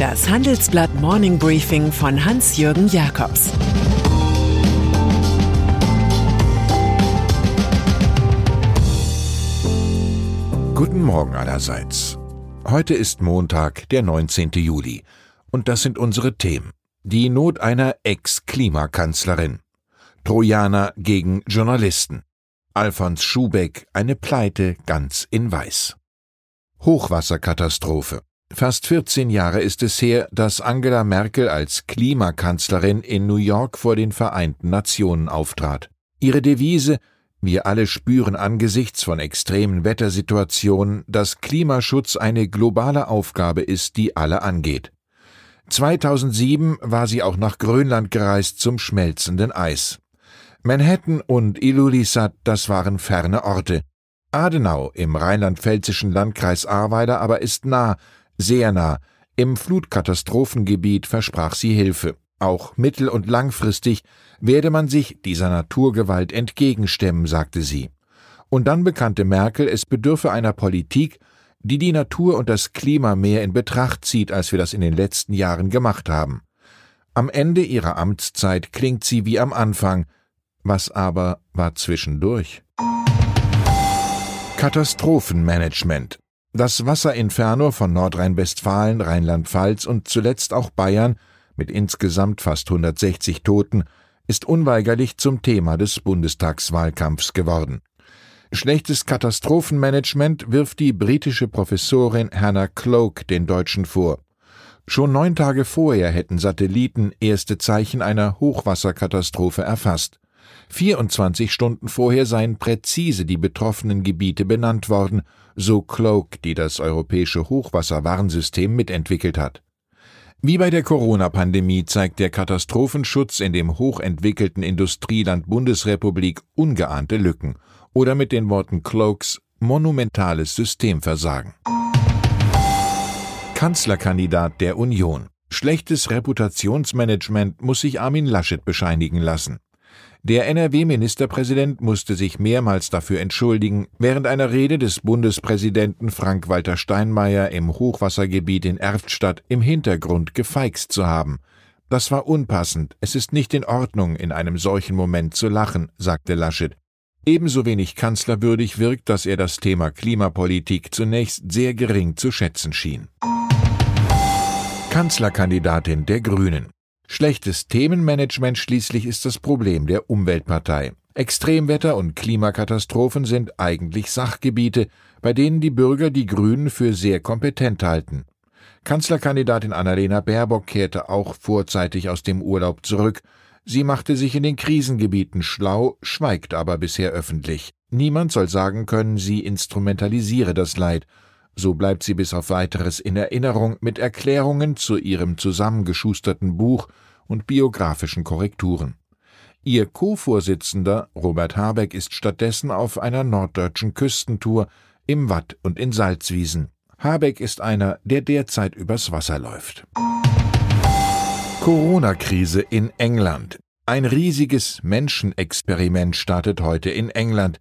Das Handelsblatt Morning Briefing von Hans-Jürgen Jakobs Guten Morgen allerseits. Heute ist Montag, der 19. Juli. Und das sind unsere Themen. Die Not einer Ex-Klimakanzlerin. Trojaner gegen Journalisten. Alfons Schubeck, eine Pleite ganz in Weiß. Hochwasserkatastrophe. Fast 14 Jahre ist es her, dass Angela Merkel als Klimakanzlerin in New York vor den Vereinten Nationen auftrat. Ihre Devise Wir alle spüren angesichts von extremen Wettersituationen, dass Klimaschutz eine globale Aufgabe ist, die alle angeht. 2007 war sie auch nach Grönland gereist zum schmelzenden Eis. Manhattan und Ilulissat, das waren ferne Orte. Adenau im rheinland-pfälzischen Landkreis Ahrweiler aber ist nah, sehr nah. Im Flutkatastrophengebiet versprach sie Hilfe. Auch mittel- und langfristig werde man sich dieser Naturgewalt entgegenstemmen, sagte sie. Und dann bekannte Merkel, es bedürfe einer Politik, die die Natur und das Klima mehr in Betracht zieht, als wir das in den letzten Jahren gemacht haben. Am Ende ihrer Amtszeit klingt sie wie am Anfang, was aber war zwischendurch? Katastrophenmanagement. Das Wasserinferno von Nordrhein-Westfalen, Rheinland-Pfalz und zuletzt auch Bayern mit insgesamt fast 160 Toten ist unweigerlich zum Thema des Bundestagswahlkampfs geworden. Schlechtes Katastrophenmanagement wirft die britische Professorin Hannah Cloak den Deutschen vor. Schon neun Tage vorher hätten Satelliten erste Zeichen einer Hochwasserkatastrophe erfasst. 24 Stunden vorher seien präzise die betroffenen Gebiete benannt worden, so Cloak, die das europäische Hochwasserwarnsystem mitentwickelt hat. Wie bei der Corona-Pandemie zeigt der Katastrophenschutz in dem hochentwickelten Industrieland Bundesrepublik ungeahnte Lücken oder mit den Worten Cloaks monumentales Systemversagen. Kanzlerkandidat der Union. Schlechtes Reputationsmanagement muss sich Armin Laschet bescheinigen lassen. Der NRW-Ministerpräsident musste sich mehrmals dafür entschuldigen, während einer Rede des Bundespräsidenten Frank-Walter Steinmeier im Hochwassergebiet in Erftstadt im Hintergrund gefeixt zu haben. Das war unpassend, es ist nicht in Ordnung, in einem solchen Moment zu lachen, sagte Laschet. Ebenso wenig kanzlerwürdig wirkt, dass er das Thema Klimapolitik zunächst sehr gering zu schätzen schien. Kanzlerkandidatin der Grünen. Schlechtes Themenmanagement schließlich ist das Problem der Umweltpartei. Extremwetter und Klimakatastrophen sind eigentlich Sachgebiete, bei denen die Bürger die Grünen für sehr kompetent halten. Kanzlerkandidatin Annalena Baerbock kehrte auch vorzeitig aus dem Urlaub zurück. Sie machte sich in den Krisengebieten schlau, schweigt aber bisher öffentlich. Niemand soll sagen können, sie instrumentalisiere das Leid so bleibt sie bis auf weiteres in Erinnerung mit Erklärungen zu ihrem zusammengeschusterten Buch und biografischen Korrekturen. Ihr Co-Vorsitzender Robert Habeck ist stattdessen auf einer norddeutschen Küstentour im Watt und in Salzwiesen. Habeck ist einer, der derzeit übers Wasser läuft. Corona-Krise in England. Ein riesiges Menschenexperiment startet heute in England.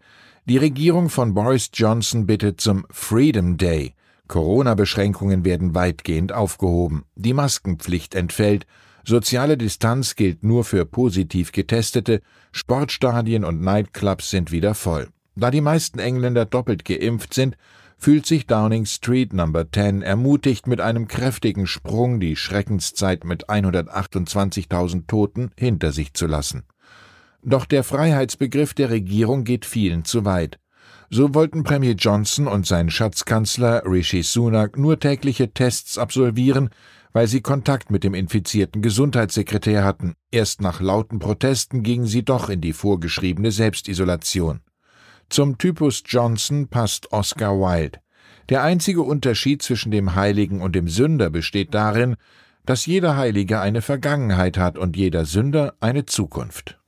Die Regierung von Boris Johnson bittet zum Freedom Day. Corona-Beschränkungen werden weitgehend aufgehoben. Die Maskenpflicht entfällt. Soziale Distanz gilt nur für positiv Getestete. Sportstadien und Nightclubs sind wieder voll. Da die meisten Engländer doppelt geimpft sind, fühlt sich Downing Street Number 10 ermutigt, mit einem kräftigen Sprung die Schreckenszeit mit 128.000 Toten hinter sich zu lassen. Doch der Freiheitsbegriff der Regierung geht vielen zu weit. So wollten Premier Johnson und sein Schatzkanzler Rishi Sunak nur tägliche Tests absolvieren, weil sie Kontakt mit dem infizierten Gesundheitssekretär hatten. Erst nach lauten Protesten gingen sie doch in die vorgeschriebene Selbstisolation. Zum Typus Johnson passt Oscar Wilde. Der einzige Unterschied zwischen dem Heiligen und dem Sünder besteht darin, dass jeder Heilige eine Vergangenheit hat und jeder Sünder eine Zukunft.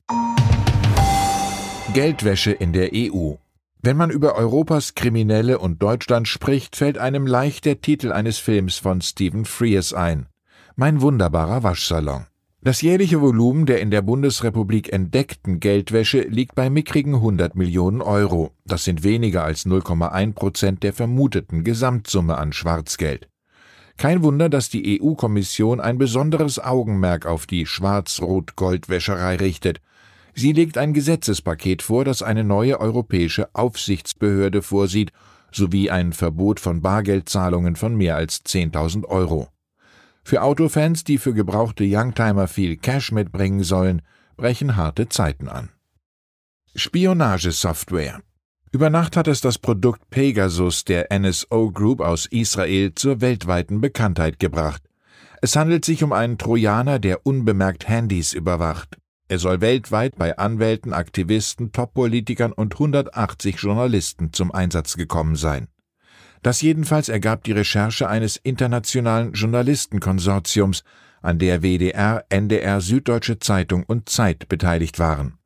Geldwäsche in der EU. Wenn man über Europas Kriminelle und Deutschland spricht, fällt einem leicht der Titel eines Films von Stephen Frears ein. Mein wunderbarer Waschsalon. Das jährliche Volumen der in der Bundesrepublik entdeckten Geldwäsche liegt bei mickrigen 100 Millionen Euro. Das sind weniger als 0,1 Prozent der vermuteten Gesamtsumme an Schwarzgeld. Kein Wunder, dass die EU-Kommission ein besonderes Augenmerk auf die Schwarz-Rot-Gold-Wäscherei richtet. Sie legt ein Gesetzespaket vor, das eine neue europäische Aufsichtsbehörde vorsieht, sowie ein Verbot von Bargeldzahlungen von mehr als 10.000 Euro. Für Autofans, die für gebrauchte Youngtimer viel Cash mitbringen sollen, brechen harte Zeiten an. Spionagesoftware über Nacht hat es das Produkt Pegasus der NSO Group aus Israel zur weltweiten Bekanntheit gebracht. Es handelt sich um einen Trojaner, der unbemerkt Handys überwacht. Er soll weltweit bei Anwälten, Aktivisten, Top-Politikern und 180 Journalisten zum Einsatz gekommen sein. Das jedenfalls ergab die Recherche eines internationalen Journalistenkonsortiums, an der WDR, NDR, Süddeutsche Zeitung und Zeit beteiligt waren.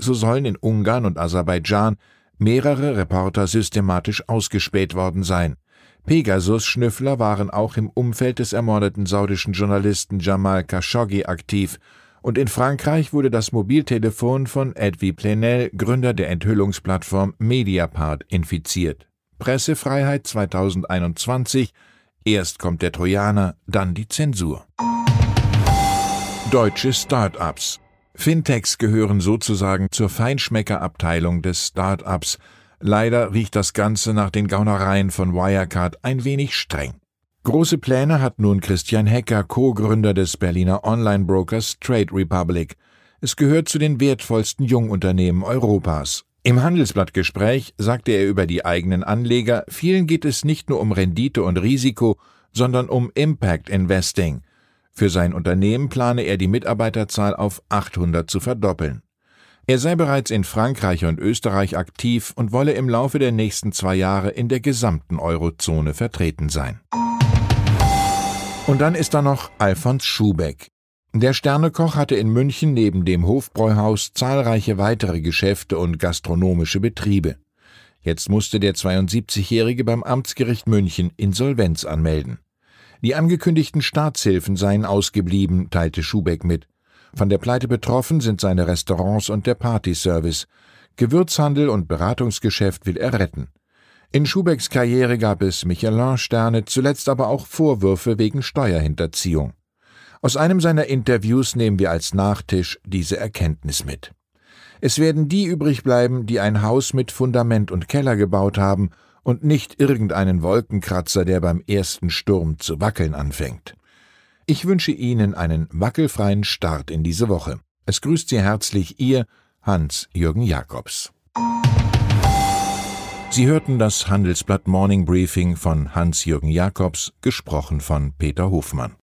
So sollen in Ungarn und Aserbaidschan mehrere Reporter systematisch ausgespäht worden sein. Pegasus-Schnüffler waren auch im Umfeld des ermordeten saudischen Journalisten Jamal Khashoggi aktiv, und in Frankreich wurde das Mobiltelefon von Edwy Plenel, Gründer der Enthüllungsplattform Mediapart, infiziert. Pressefreiheit 2021 Erst kommt der Trojaner, dann die Zensur. Deutsche Start-ups Fintechs gehören sozusagen zur Feinschmeckerabteilung des Start-ups. Leider riecht das Ganze nach den Gaunereien von Wirecard ein wenig streng. Große Pläne hat nun Christian Hecker, Co-Gründer des Berliner Online-Brokers Trade Republic. Es gehört zu den wertvollsten Jungunternehmen Europas. Im Handelsblattgespräch sagte er über die eigenen Anleger, vielen geht es nicht nur um Rendite und Risiko, sondern um Impact Investing. Für sein Unternehmen plane er die Mitarbeiterzahl auf 800 zu verdoppeln. Er sei bereits in Frankreich und Österreich aktiv und wolle im Laufe der nächsten zwei Jahre in der gesamten Eurozone vertreten sein. Und dann ist da noch Alfons Schubeck. Der Sternekoch hatte in München neben dem Hofbräuhaus zahlreiche weitere Geschäfte und gastronomische Betriebe. Jetzt musste der 72-Jährige beim Amtsgericht München Insolvenz anmelden. Die angekündigten Staatshilfen seien ausgeblieben, teilte Schubeck mit. Von der Pleite betroffen sind seine Restaurants und der Partyservice. Gewürzhandel und Beratungsgeschäft will er retten. In Schubecks Karriere gab es Michelin-Sterne, zuletzt aber auch Vorwürfe wegen Steuerhinterziehung. Aus einem seiner Interviews nehmen wir als Nachtisch diese Erkenntnis mit. Es werden die übrig bleiben, die ein Haus mit Fundament und Keller gebaut haben und nicht irgendeinen Wolkenkratzer, der beim ersten Sturm zu wackeln anfängt. Ich wünsche Ihnen einen wackelfreien Start in diese Woche. Es grüßt Sie herzlich Ihr Hans-Jürgen Jakobs. Sie hörten das Handelsblatt Morning Briefing von Hans-Jürgen Jakobs, gesprochen von Peter Hofmann.